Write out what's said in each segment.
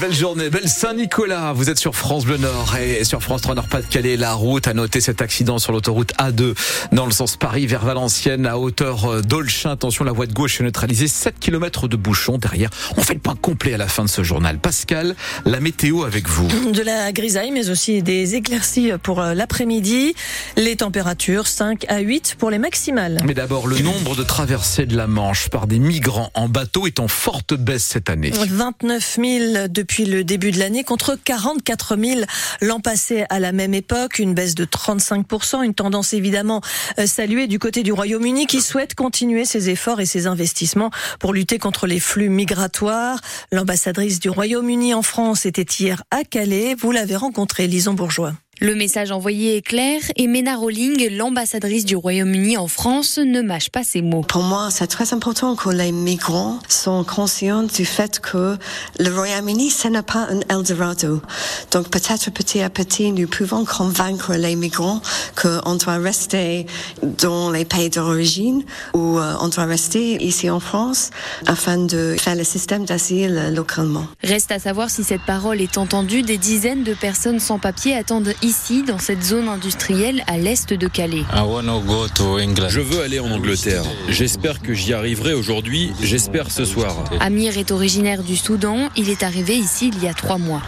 belle journée, belle Saint-Nicolas. Vous êtes sur France Bleu Nord et sur France 3 Nord-Pas-de-Calais. La route a noté cet accident sur l'autoroute A2 dans le sens Paris vers Valenciennes à hauteur d'Olchin. Attention, la voie de gauche est neutralisée. 7 km de bouchon derrière. On fait le point complet à la fin de ce journal. Pascal, la météo avec vous. De la grisaille, mais aussi des éclaircies pour l'après-midi. Les températures 5 à 8 pour les maximales. Mais d'abord, le nombre de traversées de la Manche par des migrants en bateau est en forte baisse cette année. 29 000 depuis le début de l'année contre 44 000 l'an passé à la même époque, une baisse de 35 une tendance évidemment euh, saluée du côté du Royaume-Uni qui souhaite continuer ses efforts et ses investissements pour lutter contre les flux migratoires. L'ambassadrice du Royaume-Uni en France était hier à Calais. Vous l'avez rencontrée, Lison Bourgeois. Le message envoyé est clair et Mena Rowling, l'ambassadrice du Royaume-Uni en France, ne mâche pas ses mots. Pour moi, c'est très important que les migrants soient conscients du fait que le Royaume-Uni, ce n'est pas un Eldorado. Donc peut-être petit à petit, nous pouvons convaincre les migrants qu'on doit rester dans les pays d'origine ou euh, on doit rester ici en France afin de faire le système d'asile localement. Reste à savoir si cette parole est entendue. Des dizaines de personnes sans papier attendent ici, dans cette zone industrielle à l'est de Calais. Je veux aller en Angleterre. J'espère que j'y arriverai aujourd'hui. J'espère ce soir. Amir est originaire du Soudan. Il est arrivé ici il y a trois mois.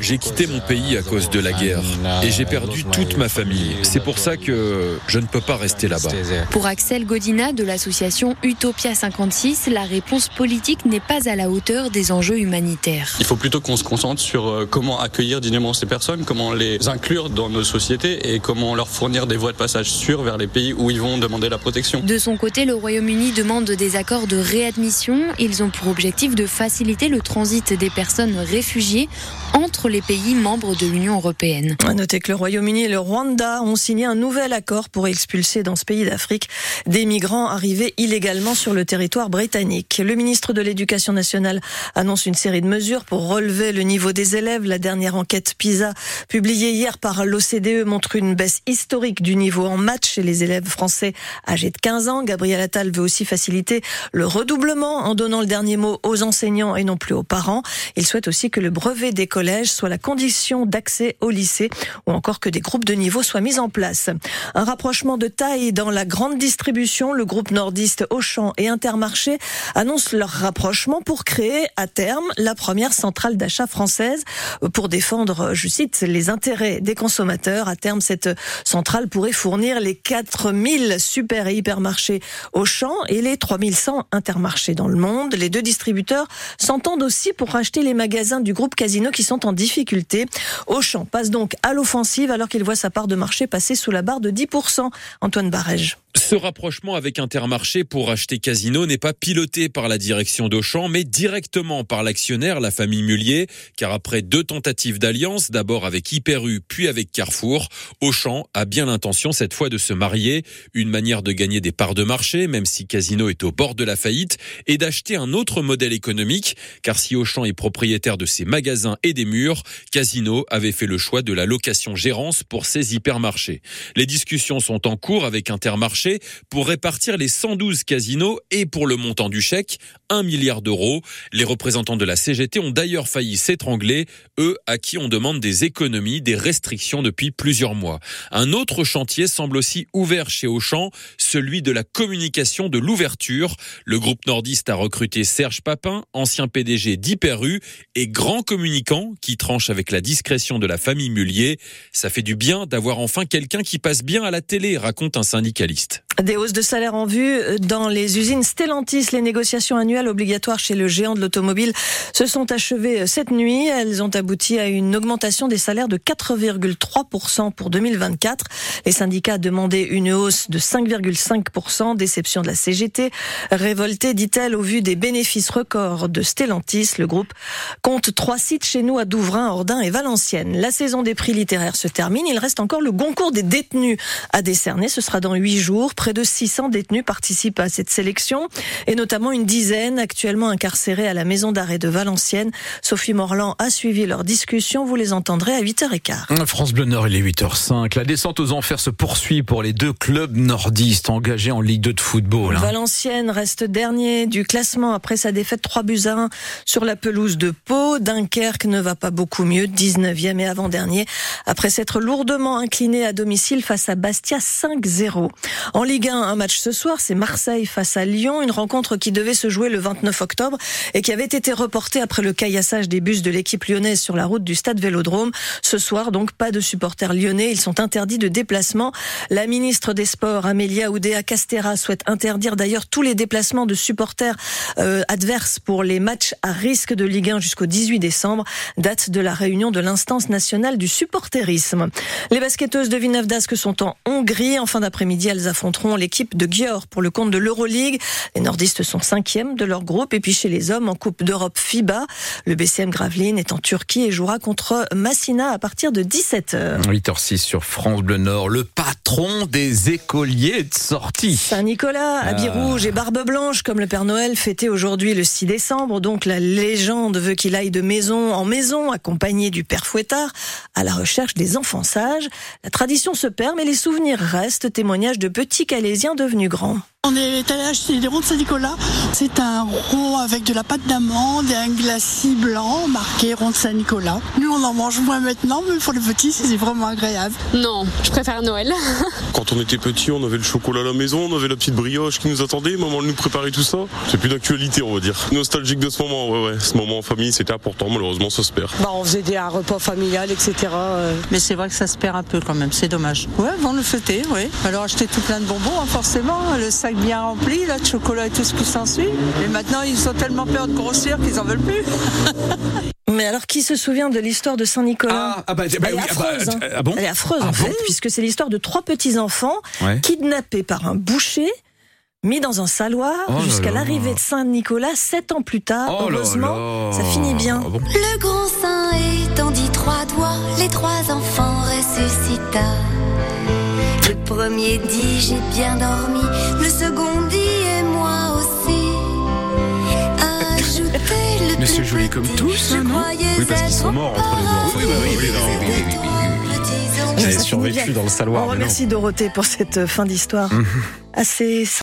J'ai quitté mon pays à cause de la guerre et j'ai perdu toute ma famille. C'est pour ça que je ne peux pas rester là-bas. Pour Axel Godina de l'association Utopia 56, la réponse politique n'est pas à la hauteur des enjeux humanitaires. Il faut plutôt qu'on se concentre sur euh, comment accueillir dignement ces personnes, comment les inclure dans nos sociétés et comment leur fournir des voies de passage sûres vers les pays où ils vont demander la protection. De son côté, le Royaume-Uni demande des accords de réadmission. Ils ont pour objectif de faciliter le transit des personnes réfugiées entre les pays membres de l'Union européenne. À noter que le Royaume-Uni et le Rwanda ont signé un nouvel accord pour expulser dans ce pays d'Afrique des migrants arrivés illégalement sur le territoire britannique. Le ministre de l'Éducation nationale annonce une série de mesures pour relever le niveau des élèves. La dernière enquête PISA publiée hier par l'OCDE montre une baisse historique du niveau en maths chez les élèves français âgés de 15 ans. Gabriel Attal veut aussi faciliter le redoublement en donnant le dernier mot aux enseignants et non plus aux parents. Il souhaite aussi que le brevet des collèges soit la condition d'accès au lycée ou encore que des groupes de niveau soient mis en place. Un rapprochement de taille dans la grande distribution. Le groupe nordiste Auchan et Intermarché annoncent leur rapprochement pour créer à terme la première centrale d'achat française pour défendre, je cite, les les intérêts des consommateurs. À terme, cette centrale pourrait fournir les 4000 super et hypermarchés Auchan et les 3100 intermarchés dans le monde. Les deux distributeurs s'entendent aussi pour racheter les magasins du groupe Casino qui sont en difficulté. Auchan passe donc à l'offensive alors qu'il voit sa part de marché passer sous la barre de 10%. Antoine Barège. Ce rapprochement avec Intermarché pour acheter Casino n'est pas piloté par la direction d'Auchan, mais directement par l'actionnaire, la famille Mullier, car après deux tentatives d'alliance, d'abord avec Hyper U, puis avec Carrefour, Auchan a bien l'intention cette fois de se marier, une manière de gagner des parts de marché, même si Casino est au bord de la faillite, et d'acheter un autre modèle économique, car si Auchan est propriétaire de ses magasins et des murs, Casino avait fait le choix de la location-gérance pour ses hypermarchés. Les discussions sont en cours avec Intermarché pour répartir les 112 casinos et pour le montant du chèque, 1 milliard d'euros. Les représentants de la CGT ont d'ailleurs failli s'étrangler, eux à qui on demande des économies, des restrictions depuis plusieurs mois. Un autre chantier semble aussi ouvert chez Auchan, celui de la communication de l'ouverture. Le groupe nordiste a recruté Serge Papin, ancien PDG d'Hyperu et grand communicant qui tranche avec la discrétion de la famille Mullier. Ça fait du bien d'avoir enfin quelqu'un qui passe bien à la télé, raconte un syndicaliste. Des hausses de salaire en vue dans les usines Stellantis. Les négociations annuelles obligatoires chez le géant de l'automobile se sont achevées cette nuit. Elles ont abouti à une augmentation des salaires de 4,3% pour 2024. Les syndicats demandaient une hausse de 5,5%. Déception de la CGT. Révoltée, dit-elle, au vu des bénéfices records de Stellantis. Le groupe compte trois sites chez nous à Douvrin, Ordin et Valenciennes. La saison des prix littéraires se termine. Il reste encore le concours des détenus à décerner. Ce sera dans huit jours de 600 détenus participent à cette sélection et notamment une dizaine actuellement incarcérés à la maison d'arrêt de Valenciennes. Sophie Morland a suivi leur discussion. Vous les entendrez à 8h15. France Bleu Nord, il est 8h05. La descente aux enfers se poursuit pour les deux clubs nordistes engagés en Ligue 2 de football. Hein. Valenciennes reste dernier du classement après sa défaite 3 buts à 1 sur la pelouse de Pau. Dunkerque ne va pas beaucoup mieux, 19e et avant-dernier, après s'être lourdement incliné à domicile face à Bastia 5-0. En Ligue 1, un match ce soir, c'est Marseille face à Lyon, une rencontre qui devait se jouer le 29 octobre et qui avait été reportée après le caillassage des bus de l'équipe lyonnaise sur la route du stade Vélodrome. Ce soir, donc, pas de supporters lyonnais, ils sont interdits de déplacement. La ministre des Sports, Amélia Oudéa Castera, souhaite interdire d'ailleurs tous les déplacements de supporters euh, adverses pour les matchs à risque de Ligue 1 jusqu'au 18 décembre, date de la réunion de l'instance nationale du supporterisme. Les basketteuses de Villeneuve d'Ascq sont en Hongrie. En fin d'après-midi, elles affronteront l'équipe de Győr pour le compte de l'Euroleague. Les nordistes sont cinquièmes de leur groupe. Et puis chez les hommes, en Coupe d'Europe FIBA, le BCM Gravelines est en Turquie et jouera contre Massina à partir de 17h. 8h06 sur France Bleu Nord. Le patron des écoliers est sorti. Saint-Nicolas, habit ah. rouge et barbe blanche, comme le Père Noël fêtait aujourd'hui le 6 décembre. Donc la légende veut qu'il aille de maison en maison, accompagné du Père Fouettard, à la recherche des enfants sages. La tradition se perd, mais les souvenirs restent, témoignage de petits Calaisiens devenus grands. On est allé acheter des ronds de Saint-Nicolas. C'est un rond avec de la pâte d'amande et un glacis blanc marqué rond de Saint-Nicolas. Nous, on en mange moins maintenant, mais pour les petits, c'est vraiment agréable. Non, je préfère Noël. Quand on était petit, on avait le chocolat à la maison, on avait la petite brioche qui nous attendait, maman nous préparait tout ça. C'est plus d'actualité, on va dire. Nostalgique de ce moment, ouais, ouais. Ce moment en famille, c'était important, malheureusement, ça se perd. Bah, on faisait des repas familial, etc. Euh. Mais c'est vrai que ça se perd un peu quand même, c'est dommage. Ouais, on le fêtait, oui. Alors acheter tout plein de bonbons, hein, forcément. Le sac bien rempli, là, de chocolat et tout ce qui s'ensuit. Et maintenant, ils ont tellement peur de grossir qu'ils en veulent plus. Mais alors, qui se souvient de l'histoire de Saint-Nicolas ah, ah, bah, bah, Elle est affreuse. Ah, bah, hein. bon Elle est affreuse, en fait, puisque c'est l'histoire de trois petits-enfants kidnappés par un boucher mis dans un saloir oh jusqu'à l'arrivée de Saint-Nicolas sept ans plus tard. Oh Heureusement, ça finit bien. Le grand saint étendit trois doigts, les trois enfants ressuscita. Le premier dit j'ai bien dormi, le second dit et moi aussi. Ajoutez le Mais c'est joli comme tous, non Oui, parce qu'ils sont morts entre les deux. Oui, oui, oui, oui, oui, J'avais survécu dans le saloir. On remercie Dorothée pour cette fin d'histoire. Mhm. assez